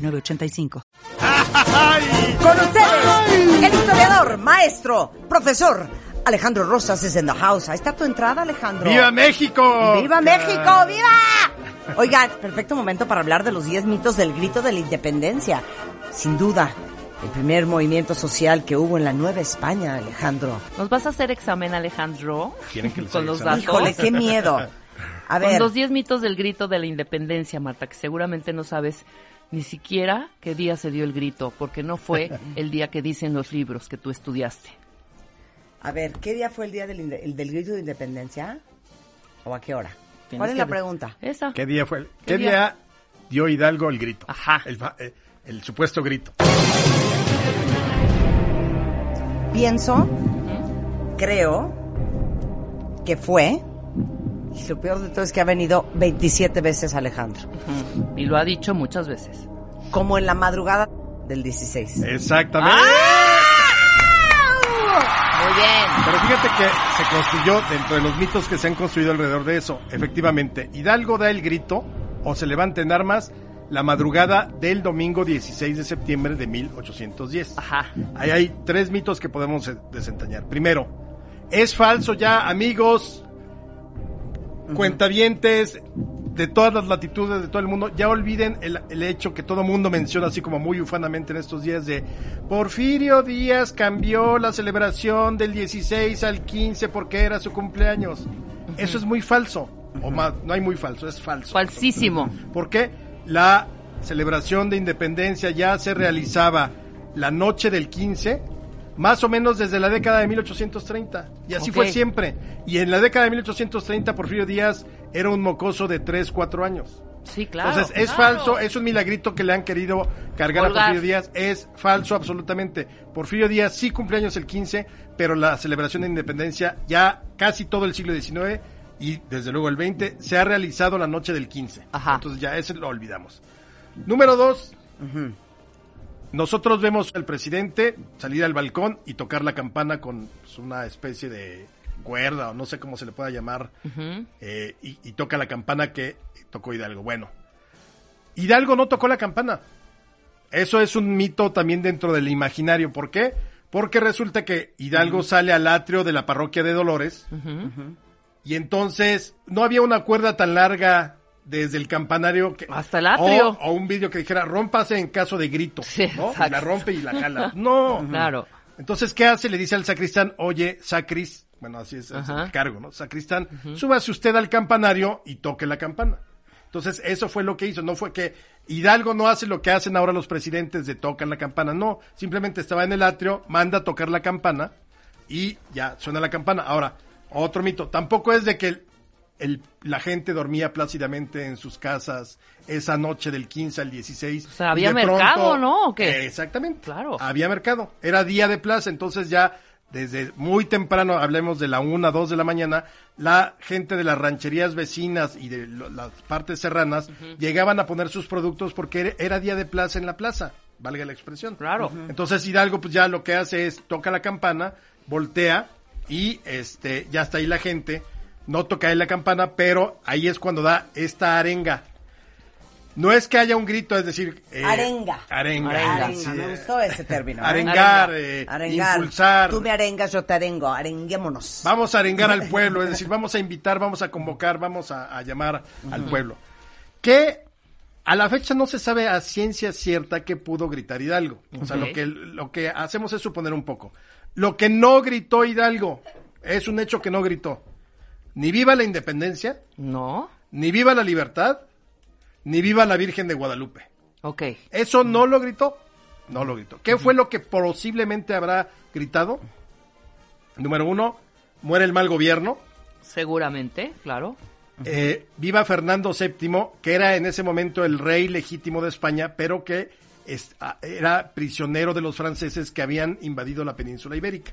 906985. Con ustedes, el historiador, maestro, profesor, Alejandro Rosas es en the house. Ahí está tu entrada, Alejandro. ¡Viva México! ¡Viva México! ¡Viva! Oigan, perfecto momento para hablar de los 10 mitos del grito de la independencia. Sin duda, el primer movimiento social que hubo en la Nueva España, Alejandro. ¿Nos vas a hacer examen, Alejandro? ¿Quieren que les Con los datos. Híjole, qué miedo. A Con los 10 mitos del grito de la independencia, Marta, que seguramente no sabes ni siquiera qué día se dio el grito, porque no fue el día que dicen los libros que tú estudiaste. a ver, ¿qué día fue el día del, el del grito de independencia? ¿O a qué hora? Tienes ¿Cuál es la pregunta? Esa. ¿Qué día fue? el- ¿Qué ¿Qué, día? día? dio Hidalgo el grito? Ajá. El, eh, el supuesto grito. Pienso, creo que fue, y lo peor de todo es que ha venido 27 veces Alejandro. Y lo ha dicho muchas veces. como en la madrugada del 16. Exactamente. Muy bien. Pero fíjate que se construyó dentro de los mitos que se han construido alrededor de eso. Efectivamente, Hidalgo da el grito o se levanta en armas la madrugada del domingo 16 de septiembre de 1810. Ajá. Ahí hay tres mitos que podemos desentrañar. Primero, es falso ya, amigos, cuentavientes de todas las latitudes de todo el mundo, ya olviden el, el hecho que todo mundo menciona así como muy ufanamente en estos días de Porfirio Díaz cambió la celebración del 16 al 15 porque era su cumpleaños. Eso es muy falso. O más, no hay muy falso, es falso. Falsísimo. Porque la celebración de independencia ya se realizaba la noche del 15, más o menos desde la década de 1830. Y así fue siempre. Y en la década de 1830, Porfirio Díaz era un mocoso de 3, 4 años. Sí, claro. Entonces, es claro. falso, es un milagrito que le han querido cargar a Porfirio Díaz. Es falso absolutamente. Porfirio Díaz sí cumpleaños el 15, pero la celebración de independencia ya casi todo el siglo XIX y desde luego el 20 se ha realizado la noche del 15. Ajá. Entonces ya ese lo olvidamos. Número dos. Nosotros vemos al presidente salir al balcón y tocar la campana con pues, una especie de cuerda o no sé cómo se le pueda llamar eh, y, y toca la campana que tocó Hidalgo. Bueno, Hidalgo no tocó la campana. Eso es un mito también dentro del imaginario. ¿Por qué? Porque resulta que Hidalgo sale al atrio de la parroquia de Dolores y entonces no había una cuerda tan larga desde el campanario que, Hasta el atrio. O, o un vídeo que dijera rómpase en caso de grito. Sí, ¿no? Y la rompe y la jala. No. Claro. Entonces, ¿qué hace? Le dice al sacristán, oye, sacris, bueno, así es, el cargo, ¿no? Sacristán, súbase usted al campanario y toque la campana. Entonces, eso fue lo que hizo, no fue que Hidalgo no hace lo que hacen ahora los presidentes de tocan la campana, no, simplemente estaba en el atrio, manda a tocar la campana y ya suena la campana. Ahora, otro mito, tampoco es de que el- la gente dormía plácidamente en sus casas esa noche del 15 al 16. O sea, había de pronto- mercado, ¿no? ¿O qué? Eh, exactamente. Claro. Había mercado. Era día de plaza, entonces ya desde muy temprano, hablemos de la una, dos de la mañana, la gente de las rancherías vecinas y de lo- las partes serranas llegaban a poner sus productos porque era, era día de plaza en la plaza, valga la expresión. Claro. Entonces Hidalgo pues ya lo que hace es toca la campana, voltea y este ya está ahí la gente, no toca ahí la campana, pero ahí es cuando da esta arenga. No es que haya un grito, es decir... eh, Arenga. Arenga. Arenga, sí, me eh, gustó ese término. ¿eh? Arengar, eh, Arengar. impulsar. Tú me arengas, yo te arengo. Arenguémonos. Vamos a arengar al pueblo, es decir, vamos a invitar, vamos a convocar, vamos a, a llamar al pueblo. Que a la fecha no se sabe a ciencia cierta que pudo gritar Hidalgo. O sea, lo que, lo que hacemos es suponer un poco. Lo que no gritó Hidalgo es un hecho que no gritó. Ni viva la independencia, No. ni viva la libertad, ni viva la Virgen de Guadalupe. Ok. Eso no lo gritó. No lo gritó. ¿Qué fue lo que posiblemente habrá gritado? Número uno, muere el mal gobierno. Seguramente, claro. eh, viva Fernando VII, que era en ese momento el rey legítimo de España, pero que es- era prisionero de los franceses que habían invadido la península ibérica.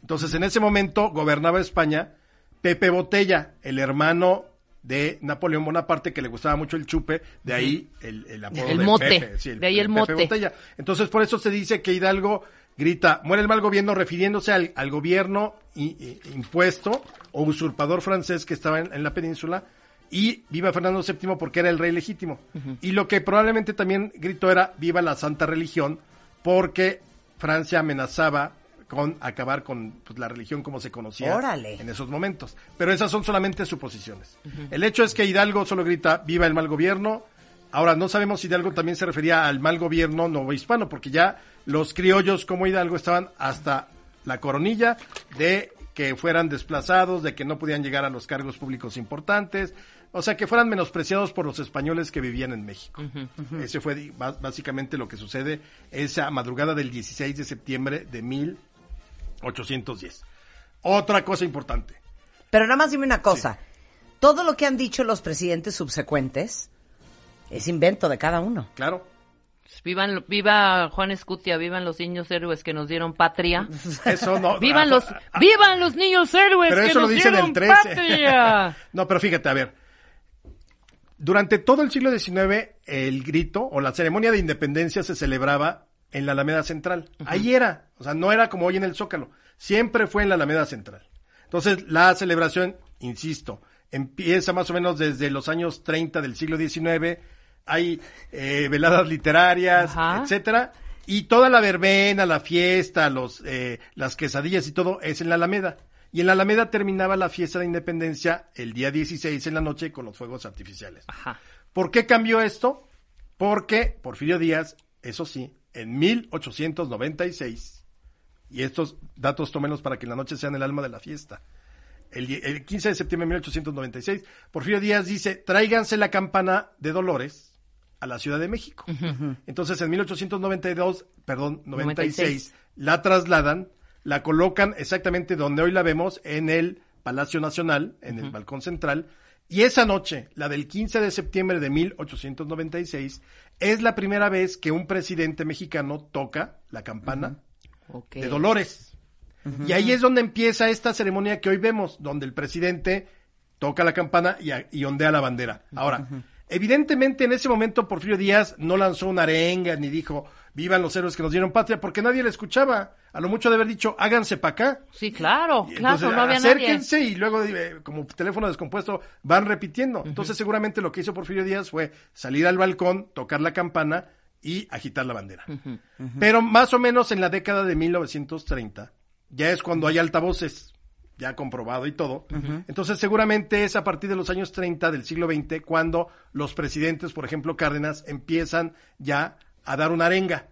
Entonces, en ese momento gobernaba España Pepe Botella, el hermano de Napoleón Bonaparte, que le gustaba mucho el chupe, de ahí el, el apodo El de mote, Pepe, sí, de ahí el Pepe mote. Botella. Entonces, por eso se dice que Hidalgo grita, muere el mal gobierno, refiriéndose al, al gobierno i- i- impuesto o usurpador francés que estaba en, en la península, y viva Fernando VII porque era el rey legítimo. Y lo que probablemente también gritó era, viva la santa religión, porque Francia amenazaba con acabar con pues, la religión como se conocía Órale. en esos momentos. Pero esas son solamente suposiciones. El hecho es que Hidalgo solo grita, viva el mal gobierno, Ahora, no sabemos si Hidalgo también se refería al mal gobierno novohispano, porque ya los criollos como Hidalgo estaban hasta la coronilla de que fueran desplazados, de que no podían llegar a los cargos públicos importantes, o sea, que fueran menospreciados por los españoles que vivían en México. Ese fue básicamente lo que sucede esa madrugada del 16 de septiembre de 1810. Otra cosa importante. Pero nada más dime una cosa. Todo lo que han dicho los presidentes subsecuentes es invento de cada uno. Claro. Vivan, viva Juan Escutia, vivan los niños héroes que nos dieron patria. Eso no. Vivan ah, los, ah, vivan los niños héroes Pero que eso lo dicen dieron el 13. patria. no, pero fíjate, a ver. Durante todo el siglo XIX, el grito o la ceremonia de independencia se celebraba en la Alameda Central. Ahí era, o sea, no era como hoy en el Zócalo. Siempre fue en la Alameda Central. Entonces, la celebración, insisto, empieza más o menos desde los años 30 del siglo XIX. Hay eh, veladas literarias, Ajá. etcétera. Y toda la verbena, la fiesta, los, eh, las quesadillas y todo es en la Alameda. Y en la Alameda terminaba la fiesta de independencia el día 16 en la noche con los fuegos artificiales. Ajá. ¿Por qué cambió esto? Porque Porfirio Díaz, eso sí, en 1896, y estos datos tómenlos para que en la noche sean el alma de la fiesta. El, el 15 de septiembre de 1896, Porfirio Díaz dice, tráiganse la campana de Dolores a la Ciudad de México. Entonces en 1892, perdón, 96, 96. la trasladan, la colocan exactamente donde hoy la vemos, en el Palacio Nacional, en el balcón central, y esa noche, la del 15 de septiembre de 1896, es la primera vez que un presidente mexicano toca la campana de Dolores. Y ahí es donde empieza esta ceremonia que hoy vemos, donde el presidente toca la campana y ondea la bandera. Ahora, evidentemente en ese momento Porfirio Díaz no lanzó una arenga ni dijo, vivan los héroes que nos dieron patria, porque nadie le escuchaba. A lo mucho de haber dicho, háganse para acá. Sí, claro, Y claro, entonces, no había nadie. acérquense y luego, eh, como teléfono descompuesto, van repitiendo. Entonces, seguramente lo que hizo Porfirio Díaz fue salir al balcón, tocar la campana y agitar la bandera. Pero más o menos en la década de 1930, ya es cuando hay altavoces, ya comprobado y todo. Entonces, seguramente es a partir de los años 30 del siglo XX cuando los presidentes, por ejemplo, Cárdenas, empiezan ya a dar una arenga.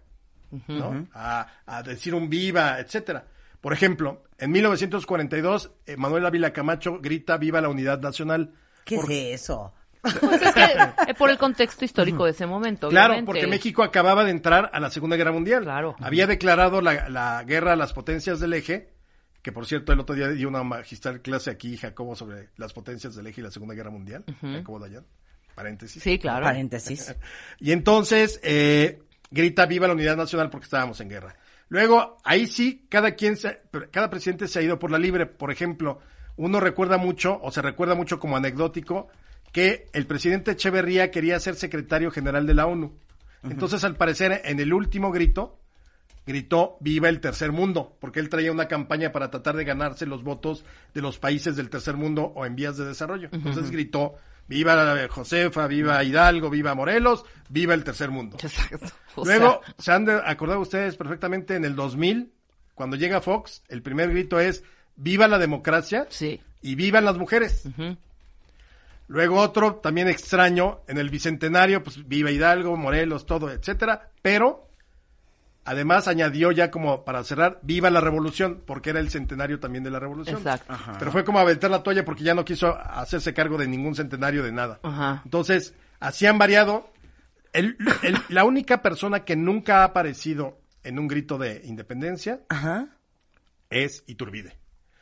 ¿no? A, a decir un viva, etcétera. Por ejemplo, en 1942, eh, Manuel Ávila Camacho grita viva la unidad nacional. ¿Qué Por- es eso? Pues es que, eh, por el contexto histórico de ese momento, Claro, obviamente. porque México acababa de entrar a la Segunda Guerra Mundial. Claro. Había declarado la, la guerra a las potencias del eje, que por cierto el otro día dio una magistral clase aquí, Jacobo, sobre las potencias del eje y la Segunda Guerra Mundial. Jacobo Dayan. Paréntesis. Sí, claro. Paréntesis. Y entonces eh, grita viva la unidad nacional porque estábamos en guerra. Luego, ahí sí, cada quien, se- cada presidente se ha ido por la libre. Por ejemplo, uno recuerda mucho, o se recuerda mucho como anecdótico, que el presidente Echeverría quería ser secretario general de la ONU. Entonces, al parecer, en el último grito, gritó viva el tercer mundo, porque él traía una campaña para tratar de ganarse los votos de los países del tercer mundo o en vías de desarrollo. Entonces gritó viva Josefa, viva Hidalgo, viva Morelos, viva el tercer mundo. Exacto. O Luego, sea, se han de acordar ustedes perfectamente en el 2000, cuando llega Fox, el primer grito es viva la democracia sí. y vivan las mujeres. Luego otro también extraño en el bicentenario, pues viva Hidalgo, Morelos, todo, etcétera, pero además añadió ya como para cerrar, viva la revolución, porque era el centenario también de la revolución. Exacto. Pero fue como aventar la toalla porque ya no quiso hacerse cargo de ningún centenario de nada. Ajá. Entonces, así han variado. El- el- la única persona que nunca ha aparecido en un grito de independencia Ajá. es Iturbide.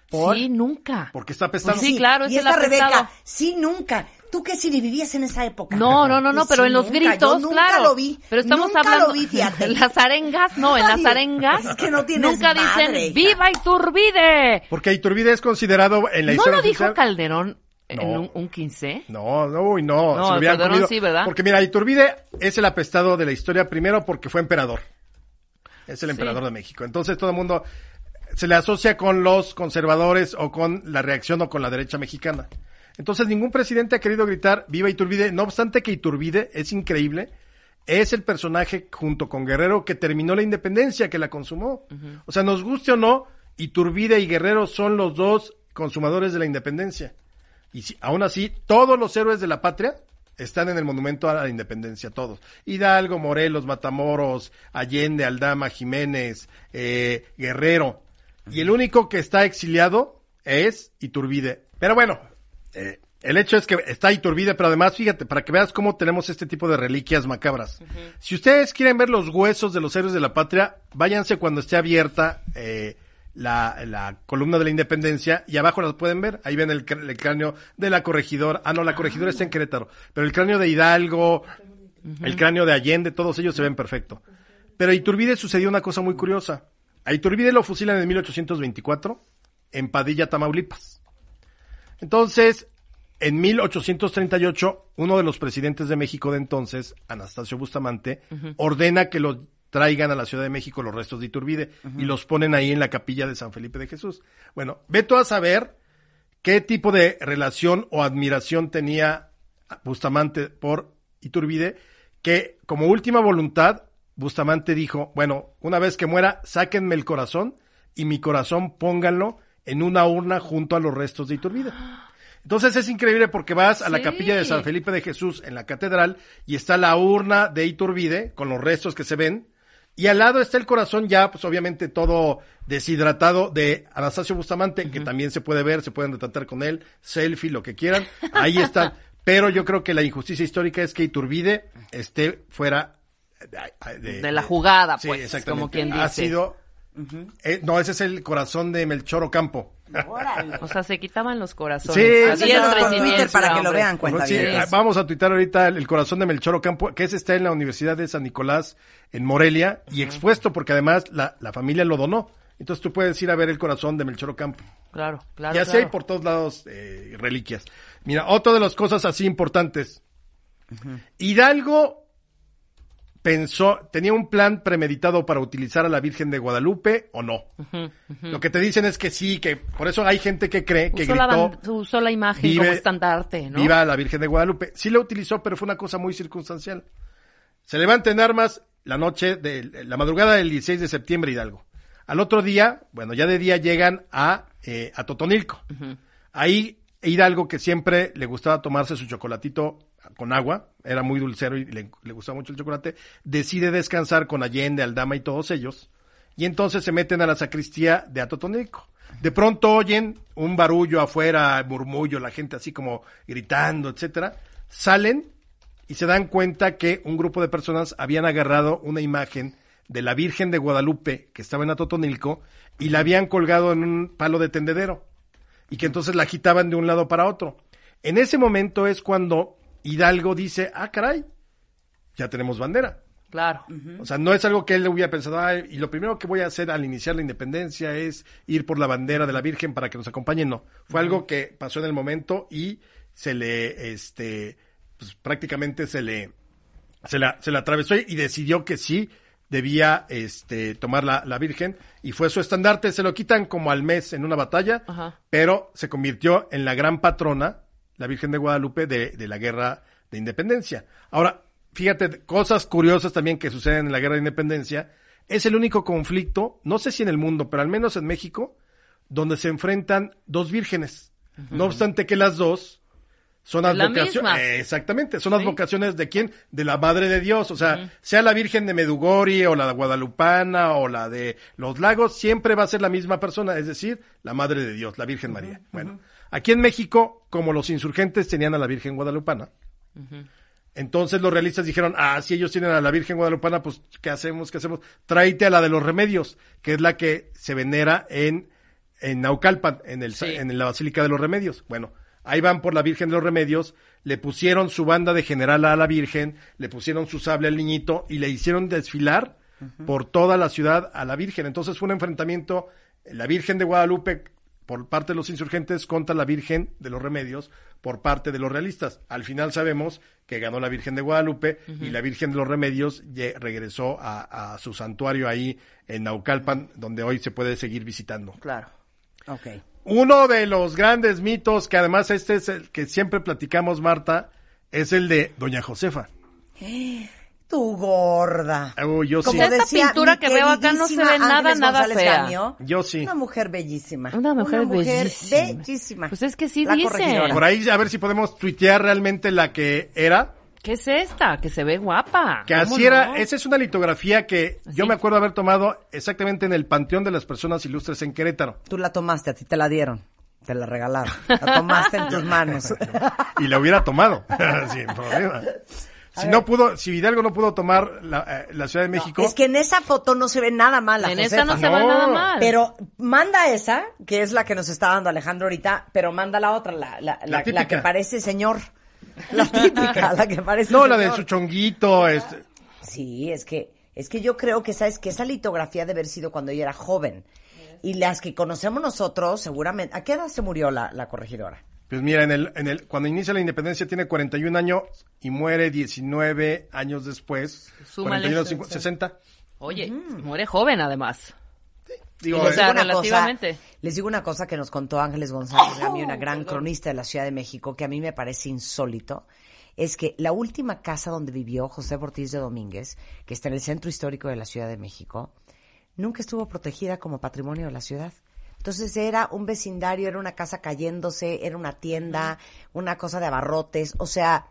¿Por? Sí, nunca. Porque está apestado. Pues sí, claro, es y esta Rebeca, sí, nunca. ¿Tú qué si vivías en esa época? No, no, no, no, Pues pero sí, en los nunca. gritos, Yo nunca claro. lo vi. Pero estamos Nunca hablando lo vi, fíjate. en las arengas, no, en las arengas. es que no tienes Nunca madre, dicen hija. ¡Viva Iturbide! Porque Iturbide es considerado en la ¿No historia lo dijo oficial- Calderón en No. un, un 15? No, no, uy, no. No, se Calderón comido. sí, ¿verdad? Porque mira, Iturbide es el apestado de la historia primero porque fue emperador. Es el Sí. emperador de México. Entonces todo el mundo se le asocia con los conservadores o con la reacción o con la derecha mexicana. Entonces ningún presidente ha querido gritar viva Iturbide, no obstante que Iturbide es increíble, es el personaje junto con Guerrero que terminó la independencia, que la consumó. O sea, nos guste o no, Iturbide y Guerrero son los dos consumadores de la independencia. Y si- aún así, todos los héroes de la patria están en el monumento a la independencia, todos. Hidalgo, Morelos, Matamoros, Allende, Aldama, Jiménez, eh, Guerrero. Y el único que está exiliado es Iturbide. Pero bueno, eh, el hecho es que está Iturbide, pero además, fíjate, para que veas cómo tenemos este tipo de reliquias macabras. Si ustedes quieren ver los huesos de los héroes de la patria, váyanse cuando esté abierta eh, la, la columna de la independencia y abajo las pueden ver. Ahí ven el, el cráneo de la corregidora. Ah, no, la corregidora está en Querétaro. Pero el cráneo de Hidalgo, el cráneo de Allende, todos ellos se ven perfecto. Pero a Iturbide sucedió una cosa muy curiosa. A Iturbide lo fusilan en 1824 en Padilla, Tamaulipas. Entonces, en 1838, uno de los presidentes de México de entonces, Anastasio Bustamante, ordena que lo traigan a la Ciudad de México los restos de Iturbide y los ponen ahí en la capilla de San Felipe de Jesús. Bueno, ve tú a saber qué tipo de relación o admiración tenía Bustamante por Iturbide, que como última voluntad, Bustamante dijo, bueno, una vez que muera, sáquenme el corazón y mi corazón pónganlo en una urna junto a los restos de Iturbide. Entonces es increíble porque vas a la Sí. capilla de San Felipe de Jesús en la catedral y está la urna de Iturbide con los restos que se ven y al lado está el corazón ya, pues obviamente todo deshidratado de Anastasio Bustamante, que también se puede ver, se pueden retratar con él, selfie, lo que quieran, ahí están. Pero yo creo que la injusticia histórica es que Iturbide esté fuera de, De la jugada, pues, como quien Ha eh, no, ese es el corazón de Melchor Ocampo. Órale. O sea, se quitaban los corazones. Sí, A sí, diestra sí, y sí. siniestra, Twitter para que lo vean, cuenta Sí, bien. ah, vamos a tuitar ahorita el, el corazón de Melchor Ocampo, que ese está en la Universidad de San Nicolás, en Morelia, y expuesto porque además la, la familia lo donó. Entonces tú puedes ir a ver el corazón de Melchor Ocampo. Claro, claro. y así claro. hay por todos lados eh, reliquias. Mira, otra de las cosas así importantes. Hidalgo pensó, tenía un plan premeditado para utilizar a la Virgen de Guadalupe o no. Lo que te dicen es que sí, que por eso hay gente que cree que usó, la, gritó ban- usó la imagen vive- como estandarte, ¿no? Viva la Virgen de Guadalupe. Sí la utilizó, pero fue una cosa muy circunstancial. Se levanta en armas la noche de la madrugada del 16 de septiembre Hidalgo. Al otro día, bueno, ya de día llegan a, eh, a Totonilco. Ahí Hidalgo, que siempre le gustaba tomarse su chocolatito con agua, era muy dulcero y le, gustaba mucho el chocolate, decide descansar con Allende, Aldama y todos ellos. Y entonces se meten a la sacristía de Atotonilco. De pronto oyen un barullo afuera, murmullo, la gente así como gritando, etcétera. Salen y se dan cuenta que un grupo de personas habían agarrado una imagen de la Virgen de Guadalupe que estaba en Atotonilco y la habían colgado en un palo de tendedero y que entonces la agitaban de un lado para otro. En ese momento es cuando Hidalgo dice, ah, caray, ya tenemos bandera. Claro. O sea, no es algo que él hubiera pensado, "Ay, y lo primero que voy a hacer al iniciar la independencia es ir por la bandera de la Virgen para que nos acompañe. No, fue algo que pasó en el momento y se le, este, pues prácticamente se le, se la, se la atravesó y decidió que sí debía, este, tomar la, la Virgen y fue su estandarte. Se lo quitan como al mes en una batalla, Ajá. pero se convirtió en la gran patrona, la Virgen de Guadalupe, de, de la guerra de independencia. Ahora, fíjate, cosas curiosas también que suceden en la guerra de independencia. Es el único conflicto, no sé si en el mundo, pero al menos en México, donde se enfrentan dos vírgenes. No obstante que las dos son Es la advocaciones. misma. exactamente, son Sí. advocaciones de quién? De la Madre de Dios. O sea, sea la Virgen de Medugori o la de Guadalupana o la de los lagos, siempre va a ser la misma persona, es decir, la Madre de Dios, la Virgen María. Bueno, aquí en México, como los insurgentes tenían a la Virgen Guadalupana, entonces los realistas dijeron, ah, si ellos tienen a la Virgen Guadalupana, pues, ¿qué hacemos? ¿Qué hacemos? Tráete a la de los remedios, que es la que se venera en en Naucalpan, en, el, Sí. en la Basílica de los Remedios. Bueno, ahí van por la Virgen de los Remedios, le pusieron su banda de general a la Virgen, le pusieron su sable al niñito y le hicieron desfilar por toda la ciudad a la Virgen. Entonces fue un enfrentamiento, la Virgen de Guadalupe por parte de los insurgentes contra la Virgen de los Remedios por parte de los realistas. Al final sabemos que ganó la Virgen de Guadalupe y la Virgen de los Remedios regresó a, a su santuario ahí en Naucalpan, donde hoy se puede seguir visitando. Claro. Ok. Uno de los grandes mitos, que además este es el que siempre platicamos, Marta, es el de Doña Josefa. Tu gorda. Oh, yo sí. Como Esta decía pintura que veo acá no se ve nada, Ángeles nada González fea. Gaño. Yo sí. Una mujer bellísima. Una mujer bellísima. bellísima. Pues es que sí La dice. corregidora. Por ahí a ver si podemos tuitear realmente la que era. ¿Qué es esta? Que se ve guapa. Que ¿Cómo así era, no? esa es una litografía que yo me acuerdo haber tomado exactamente en el Panteón de las Personas Ilustres en Querétaro. Tú la tomaste, a ti te la dieron. Te la regalaron. La tomaste en tus manos. Y la hubiera tomado, sin problema. Si no pudo, si Hidalgo no pudo tomar la, eh, la Ciudad de México, Es que en esa foto no se ve nada mal la En Josefa. esta no se ve nada mal. Pero manda esa, que es la que nos está dando Alejandro ahorita, pero manda la otra, la, la, la- que parece señor. La típica, la que parece no, la de su chonguito, este, Sí, es que, es que yo creo que sabes que esa litografía debe haber sido cuando ella era joven. Y las que conocemos nosotros, seguramente. ¿A qué edad se murió la, la corregidora? Pues mira, en el, en el, cuando inicia la independencia tiene 41 años y muere 19 años después. Súmale. 41, 50, 60. Oye, muere joven además. Digo, Y les eh, digo sea, una relativamente. cosa, les digo una cosa que nos contó Ángeles González, a mí una gran cronista de la Ciudad de México, que a mí me parece insólito, es que la última casa donde vivió José Ortiz de Domínguez, que está en el centro histórico de la Ciudad de México, nunca estuvo protegida como patrimonio de la ciudad. Entonces era un vecindario, era una casa cayéndose, era una tienda, una cosa de abarrotes, o sea,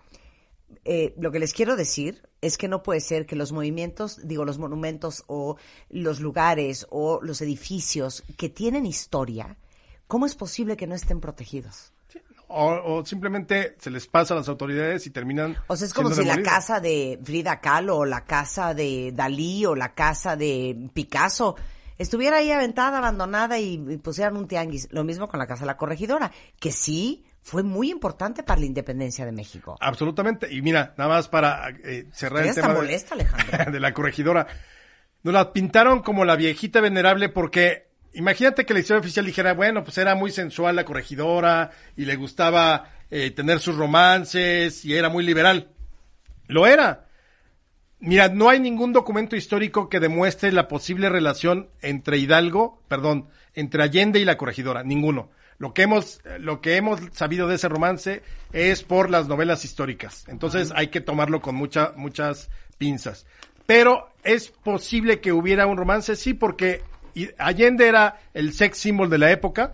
eh, lo que les quiero decir es que no puede ser que los movimientos, digo, los monumentos o los lugares o los edificios que tienen historia, ¿cómo es posible que no estén protegidos? o, o simplemente se les pasa a las autoridades y terminan. O sea, es como si la casa de Frida Kahlo o la casa de Dalí o la casa de Picasso estuviera ahí aventada, abandonada y, y pusieran un tianguis. Lo mismo con la casa de la corregidora, que sí fue muy importante para la independencia de México. Absolutamente. Y mira, nada más para eh, cerrar el tema de- molesta, Alejandro. de la corregidora. Nos la pintaron como la viejita venerable porque imagínate que la historia oficial dijera, bueno, pues era muy sensual la corregidora y le gustaba eh, tener sus romances y era muy liberal. Lo era. Mira, no hay ningún documento histórico que demuestre la posible relación entre Hidalgo, perdón, entre Allende y la corregidora, ninguno. Lo que hemos, lo que hemos sabido de ese romance es por las novelas históricas. Entonces hay que tomarlo con mucha, muchas pinzas. Pero es posible que hubiera un romance, sí, porque Allende era el sex symbol de la época,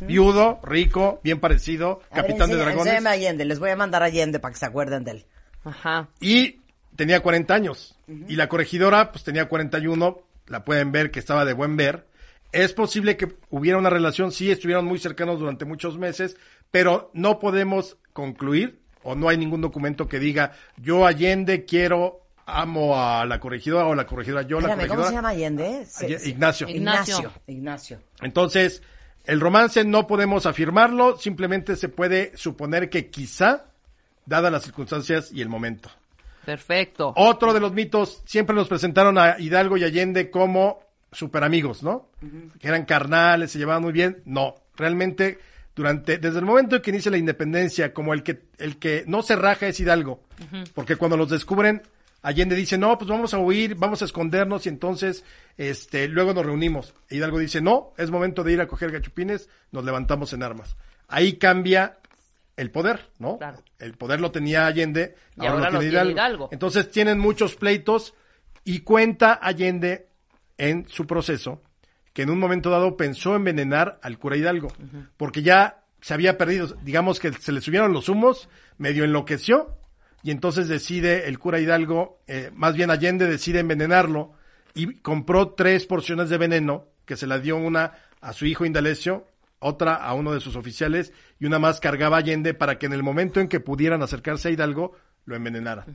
viudo, rico, bien parecido, A ver, capitán de dragones. Allende, les voy a mandar a Allende para que se acuerden de él. Ajá. Y tenía 40 años. Y la corregidora, pues tenía 41. La pueden ver que estaba de buen ver. Es posible que hubiera una relación, sí, estuvieron muy cercanos durante muchos meses, pero no podemos concluir, o no hay ningún documento que diga, yo Allende quiero, amo a la corregidora, o la corregidora, yo la Espérame, ¿cómo corregidora. se llama Allende? Se- Ignacio. Ignacio. Ignacio. Entonces, el romance no podemos afirmarlo, simplemente se puede suponer que quizá, dadas las circunstancias y el momento. Perfecto. Otro de los mitos, siempre nos presentaron a Hidalgo y Allende como super amigos, ¿no? Que eran carnales, se llevaban muy bien. No, realmente durante desde el momento en que inicia la independencia, como el que el que no se raja es Hidalgo, porque cuando los descubren Allende dice, "No, pues vamos a huir, vamos a escondernos y entonces este luego nos reunimos." E Hidalgo dice, "No, es momento de ir a coger gachupines, nos levantamos en armas." Ahí cambia el poder, ¿no? Claro. El poder lo tenía Allende, Y ahora lo tiene Hidalgo. entonces tienen muchos pleitos y cuenta Allende en su proceso que en un momento dado pensó envenenar al cura Hidalgo, porque ya se había perdido, digamos que se le subieron los humos, medio enloqueció y entonces decide el cura Hidalgo, eh, más bien Allende decide envenenarlo y compró tres porciones de veneno que se la dio una a su hijo Indalecio, otra a uno de sus oficiales y una más cargaba Allende para que en el momento en que pudieran acercarse a Hidalgo lo envenenara.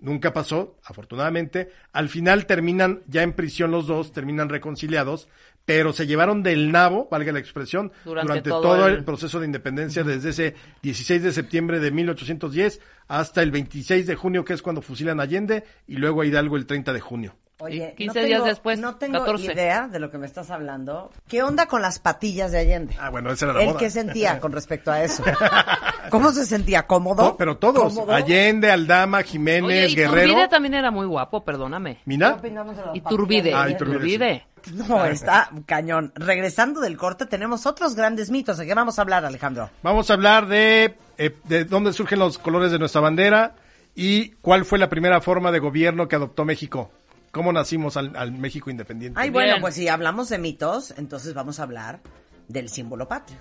Nunca pasó, afortunadamente. Al final terminan ya en prisión los dos, terminan reconciliados, pero se llevaron del nabo, valga la expresión, Durante durante, todo todo, el- el... proceso de independencia desde ese 16 de septiembre de 1810 hasta el 26 de junio, que es cuando fusilan a Allende, y luego a Hidalgo el 30 de junio. Oye, Y 15 días después, no tengo 14. idea de lo que me estás hablando. ¿Qué onda con las patillas de Allende? Ah, bueno, esa era la ¿Él moda. qué sentía con respecto a eso? ¿Cómo se sentía? ¿Cómodo? To- pero todos, ¿Cómodo? Allende, Aldama, Oye, Jiménez, y Guerrero. Turbide también era muy guapo, perdóname. ¿Qué ¿Mina? opinamos de las Iturbide, patillas de Ah? Iturbide, Iturbide. No, está cañón. Regresando del corte, tenemos otros grandes mitos. ¿De qué vamos a hablar, Alejandro? Vamos a hablar de, eh, de dónde surgen los colores de nuestra bandera y cuál fue la primera forma de gobierno que adoptó México. ¿Cómo nacimos al, al México independiente? Ay, bueno, Bien. pues si hablamos de mitos, entonces vamos a hablar del símbolo patrio.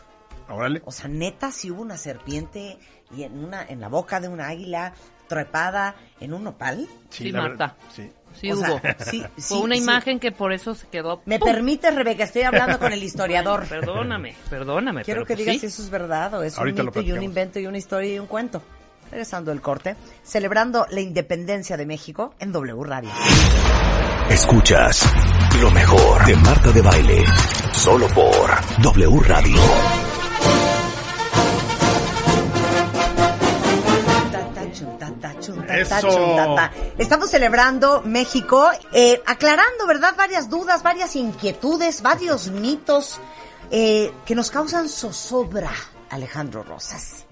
Órale. O sea, neta, si hubo una serpiente y en una en la boca de un águila trepada en un nopal. Sí, la Marta. verdad, sí. Sí O sea, hubo. sí, Fue sí, una sí. imagen que por eso se quedó. ¿Me ¡pum! permites, Rebeca? Estoy hablando con el historiador. Perdóname, perdóname. Quiero pero que pues digas sí. si eso es verdad o es Ahorita un mito y un invento y una historia y un cuento. Regresando el corte, celebrando la independencia de México en W Radio. Escuchas lo mejor de Marta de Baile. Solo por W Radio. Eso. Estamos celebrando México, eh, aclarando, ¿verdad? Varias dudas, varias inquietudes, varios mitos eh, que nos causan zozobra. Alejandro Rosas,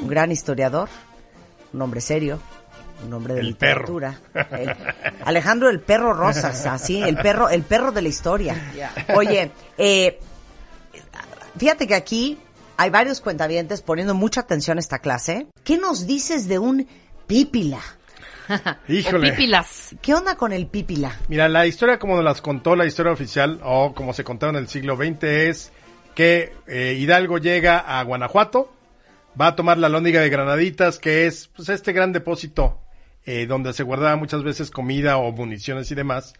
un gran historiador, un hombre serio, un hombre de El literatura. El- Alejandro el perro Rosas, así, el perro, el perro de la historia. Oye, eh, Fíjate que aquí hay varios cuentavientes poniendo mucha atención a esta clase. ¿Qué nos dices de un pípila? Híjole. O pípilas. ¿Qué onda con el pípila? Mira, la historia como nos las contó la historia oficial, o como se contaba en el siglo XX, es que eh, Hidalgo llega a Guanajuato, va a tomar la lóndiga de Granaditas, que es pues, este gran depósito eh, donde se guardaba muchas veces comida o municiones y demás.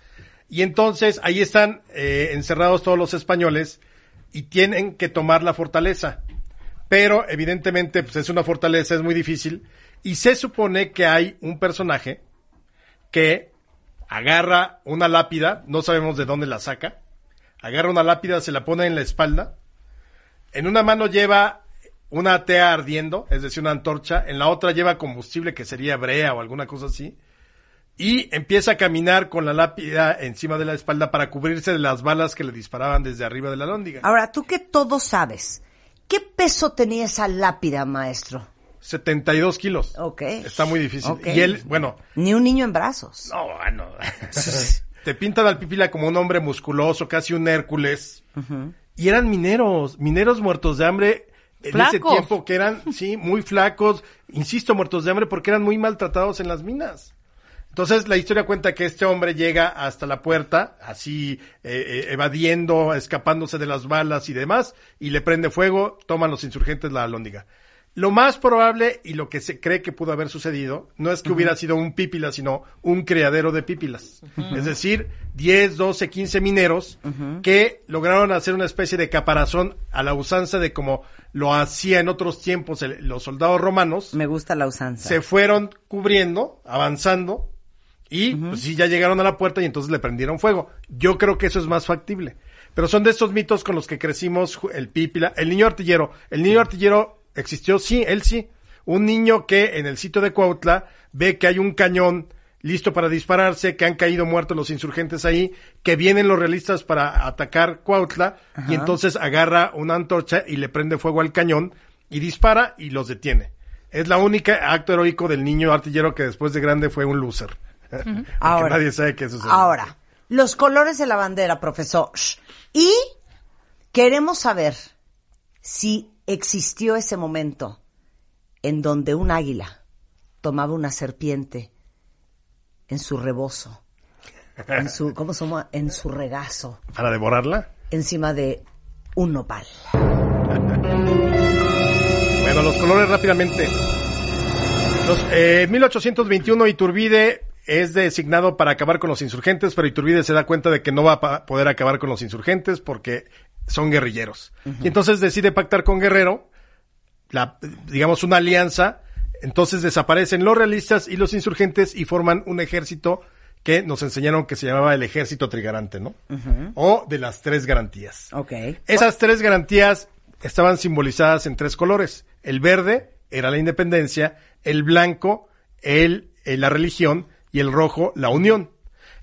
Y entonces ahí están eh, encerrados todos los españoles y tienen que tomar la fortaleza. Pero evidentemente pues, es una fortaleza, es muy difícil. Y se supone que hay un personaje que agarra una lápida, no sabemos de dónde la saca, agarra una lápida, se la pone en la espalda, en una mano lleva una tea ardiendo, es decir, una antorcha, en la otra lleva combustible que sería brea o alguna cosa así, y empieza a caminar con la lápida encima de la espalda para cubrirse de las balas que le disparaban desde arriba de la lóndiga. Ahora, tú que todo sabes, ¿qué peso tenía esa lápida, maestro? 72 kilos. Ok. Está muy difícil. Y él, bueno, Ni un niño en brazos. No, bueno. Te pintan al Pipila como un hombre musculoso, casi un Hércules. Y eran mineros, mineros muertos de hambre en ese tiempo que eran, sí, muy flacos, insisto, muertos de hambre porque eran muy maltratados en las minas. Entonces la historia cuenta que este hombre llega hasta la puerta, así eh, eh, evadiendo, escapándose de las balas y demás, y le prende fuego, toman los insurgentes la alhóndiga. Lo más probable y lo que se cree que pudo haber sucedido no es que hubiera sido un pípila, sino un criadero de pípilas. Es decir, 10, 12, 15 mineros que lograron hacer una especie de caparazón a la usanza de como lo hacía en otros tiempos el- los soldados romanos Me gusta la usanza. se fueron cubriendo, avanzando, y pues sí, ya llegaron a la puerta y entonces le prendieron fuego. Yo creo que eso es más factible. Pero son de estos mitos con los que crecimos, el pípila, el niño artillero. El niño artillero existió, sí, él sí. Un niño que en el sitio de Cuautla ve que hay un cañón listo para dispararse, que han caído muertos los insurgentes ahí, que vienen los realistas para atacar Cuautla, y entonces agarra una antorcha y le prende fuego al cañón y dispara y los detiene. Es la única acto heroico del niño artillero que después de grande fue un loser. Ahora, nadie sabe qué sucedió. ahora, los colores de la bandera, profesor. Y queremos saber si existió ese momento en donde un águila tomaba una serpiente en su rebozo, en su, ¿cómo se llama? En su regazo, Para devorarla. encima de un nopal. Bueno, los colores rápidamente. Los, eh, 1821 Iturbide es designado para acabar con los insurgentes, pero Iturbide se da cuenta de que no va a poder acabar con los insurgentes porque son guerrilleros. Y entonces decide pactar con Guerrero, la, digamos, una alianza Entonces desaparecen los realistas y los insurgentes y forman un ejército que nos enseñaron que se llamaba el ejército trigarante, ¿no? O de las tres garantías. Ok. Esas tres garantías estaban simbolizadas en tres colores. El verde era la independencia, el blanco, el, eh, la religión y el rojo, la unión.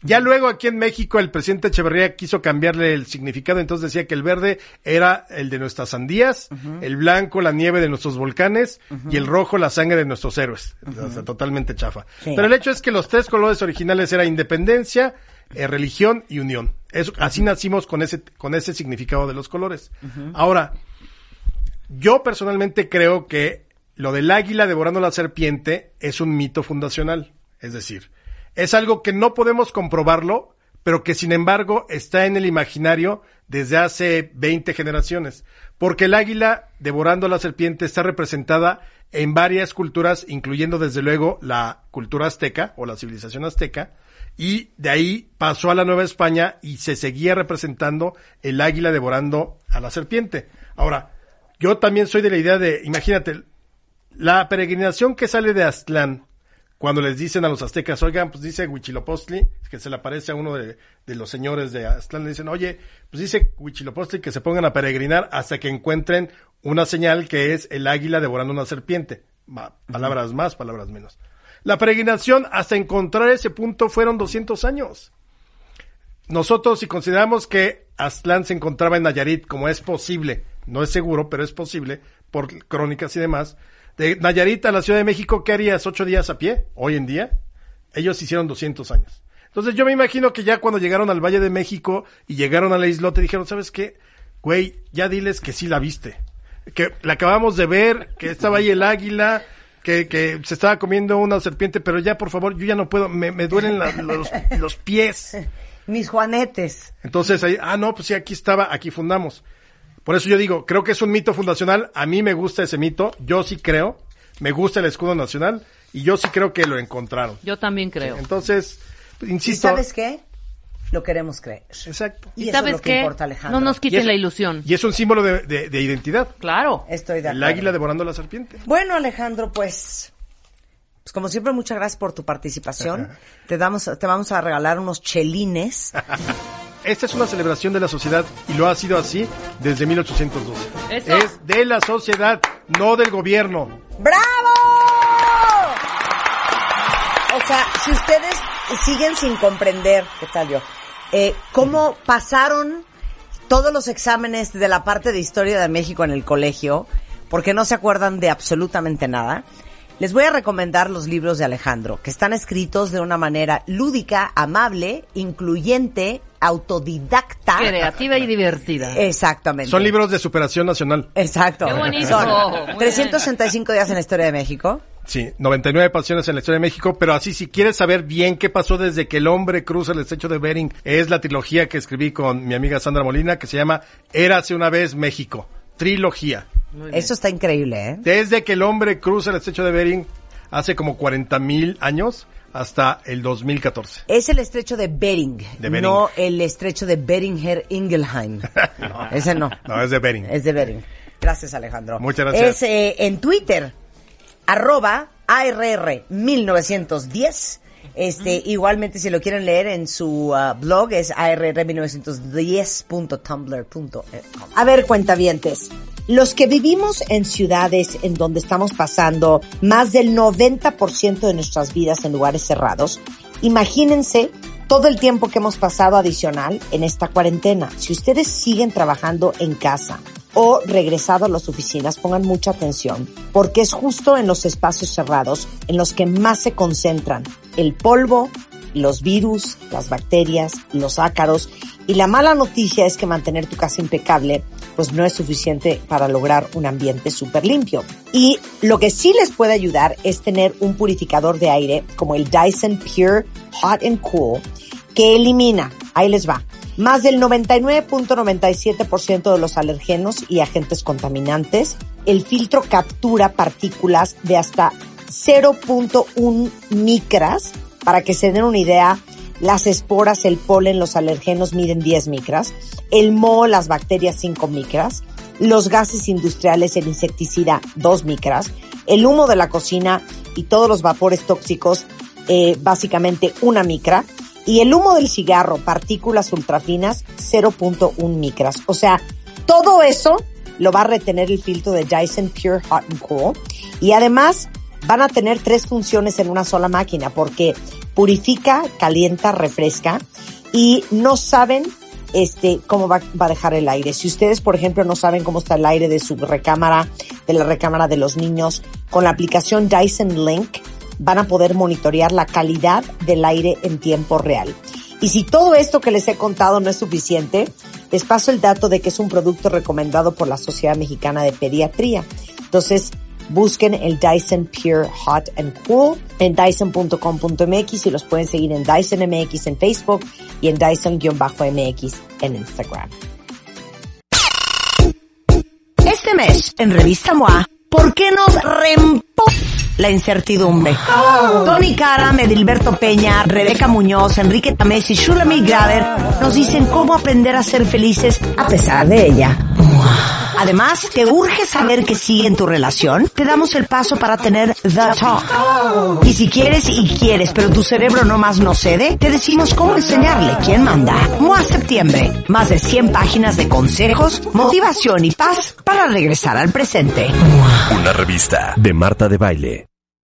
Ya luego aquí en México el presidente Echeverría quiso cambiarle el significado, entonces decía que el verde era el de nuestras sandías, el blanco la nieve de nuestros volcanes y el rojo la sangre de nuestros héroes. O sea, totalmente chafa. Sí. Pero el hecho es que los tres colores originales eran independencia, eh, religión y unión. Eso, así nacimos con ese, con ese significado de los colores. Ahora, yo personalmente creo que lo del águila devorando la serpiente es un mito fundacional. Es decir, es algo que no podemos comprobarlo, pero que sin embargo está en el imaginario desde hace 20 generaciones. Porque el águila devorando la serpiente está representada en varias culturas, incluyendo desde luego la cultura azteca o la civilización azteca, y de ahí pasó a la Nueva España y se seguía representando el águila devorando a la serpiente. Ahora, yo también soy de la idea de, imagínate, la peregrinación que sale de Aztlán, cuando les dicen a los aztecas, oigan, pues dice Huichilopostli, que se le aparece a uno de, de los señores de Aztlán, le dicen, oye, pues dice Huichilopostli que se pongan a peregrinar hasta que encuentren una señal que es el águila devorando una serpiente. Palabras más, palabras menos. La peregrinación hasta encontrar ese punto fueron 200 años. Nosotros, si consideramos que Aztlán se encontraba en Nayarit, como es posible, no es seguro, pero es posible, por crónicas y demás, de Nayarit a la Ciudad de México, ¿qué harías? ¿Ocho días a pie? Hoy en día. Ellos hicieron 200 años. Entonces yo me imagino que ya cuando llegaron al Valle de México y llegaron a la islote dijeron, ¿sabes qué? Güey, ya diles que sí la viste. Que la acabamos de ver, que estaba ahí el águila, que, que se estaba comiendo una serpiente, pero ya por favor, yo ya no puedo, me, me duelen la- los, los pies. Mis juanetes. Entonces ahí, ah, no, pues sí, aquí estaba, aquí fundamos. Por eso yo digo, creo que es un mito fundacional. A mí me gusta ese mito. Yo sí creo. Me gusta el escudo nacional. Y yo sí creo que lo encontraron. Yo también creo. Entonces, ¿Y insisto. sabes qué? Lo queremos creer. Exacto. Y, ¿Y eso sabes es lo que qué? importa, Alejandro. No nos Y quiten es- la ilusión. Y es un símbolo de, de- de identidad. Claro. Estoy de El acuerdo. águila devorando a la serpiente. Bueno, Alejandro, pues, pues como siempre, muchas gracias por tu participación. te damos, te vamos a regalar unos chelines. Esta es una celebración de la sociedad y lo ha sido así desde 1812. Eso. Es de la sociedad, no del gobierno. ¡Bravo! O sea, si ustedes siguen sin comprender, ¿qué tal yo? Eh, ¿Cómo pasaron todos los exámenes de la parte de historia de México en el colegio? Porque no se acuerdan de absolutamente nada. Les voy a recomendar los libros de Alejandro, que están escritos de una manera lúdica, amable, incluyente, autodidacta. Creativa y divertida. Exactamente. Son libros de superación nacional. Exacto. Qué bonito. Son Muy 365 días en la historia de México. Sí, 99 pasiones en la historia de México, pero así si quieres saber bien qué pasó desde que el hombre cruza el estrecho de Bering, es la trilogía que escribí con mi amiga Sandra Molina que se llama Érase una vez México. Trilogía. Eso está increíble, ¿eh? Desde que el hombre cruza el estrecho de Bering hace como 40 mil años hasta el 2014. Es el estrecho de Bering, de Bering. no el estrecho de Beringer Ingelheim. no. Ese no. No, es de Bering. Es de Bering. Gracias, Alejandro. Muchas gracias. Es eh, en Twitter, arroba ARR1910 este, igualmente si lo quieren leer en su uh, blog es arr1910.tumblr.com. E A ver, cuentavientes. Los que vivimos en ciudades en donde estamos pasando más del 90% de nuestras vidas en lugares cerrados, imagínense todo el tiempo que hemos pasado adicional en esta cuarentena. Si ustedes siguen trabajando en casa, o regresado a las oficinas, pongan mucha atención, porque es justo en los espacios cerrados en los que más se concentran el polvo, los virus, las bacterias, los ácaros. Y la mala noticia es que mantener tu casa impecable pues no es suficiente para lograr un ambiente súper limpio. Y lo que sí les puede ayudar es tener un purificador de aire como el Dyson Pure Hot and Cool que elimina, ahí les va, más del 99.97% de los alergenos y agentes contaminantes. El filtro captura partículas de hasta 0.1 micras. Para que se den una idea, las esporas, el polen, los alergenos miden 10 micras. El moho, las bacterias 5 micras. los gases industriales, el insecticida 2 micras, el humo de la cocina y todos los vapores tóxicos, eh, básicamente una micra, y el humo del cigarro, partículas ultrafinas, 0.1 micras. O sea, todo eso lo va a retener el filtro de Dyson Pure Hot and Cool. Y además van a tener tres funciones en una sola máquina porque purifica, calienta, refresca y no saben este, cómo va, va, a dejar el aire. Si ustedes, por ejemplo, no saben cómo está el aire de su recámara, de la recámara de los niños, con la aplicación Dyson Link van a poder monitorear la calidad del aire en tiempo real. Y si todo esto que les he contado no es suficiente, les paso el dato de que es un producto recomendado por la Sociedad Mexicana de Pediatría. Entonces, busquen el Dyson Pure Hot and Cool en dyson.com.mx y los pueden seguir en Dyson MX en Facebook y en Dyson-MX en Instagram. Este mes, en Revista MOA, ¿por qué nos reempo la incertidumbre? Tony Cara, Medilberto Peña, Rebeca Muñoz, Enrique Tamés y Shulami Graver nos dicen cómo aprender a ser felices a pesar de ella. Además, ¿te urge saber qué sigue en tu relación? Te damos el paso para tener The Talk. Y si quieres y quieres, pero tu cerebro no más no cede, te decimos cómo enseñarle quién manda. MOA Septiembre. Más de 100 páginas de consejos, motivación y paz para regresar al presente. Una revista de Marta de Baile.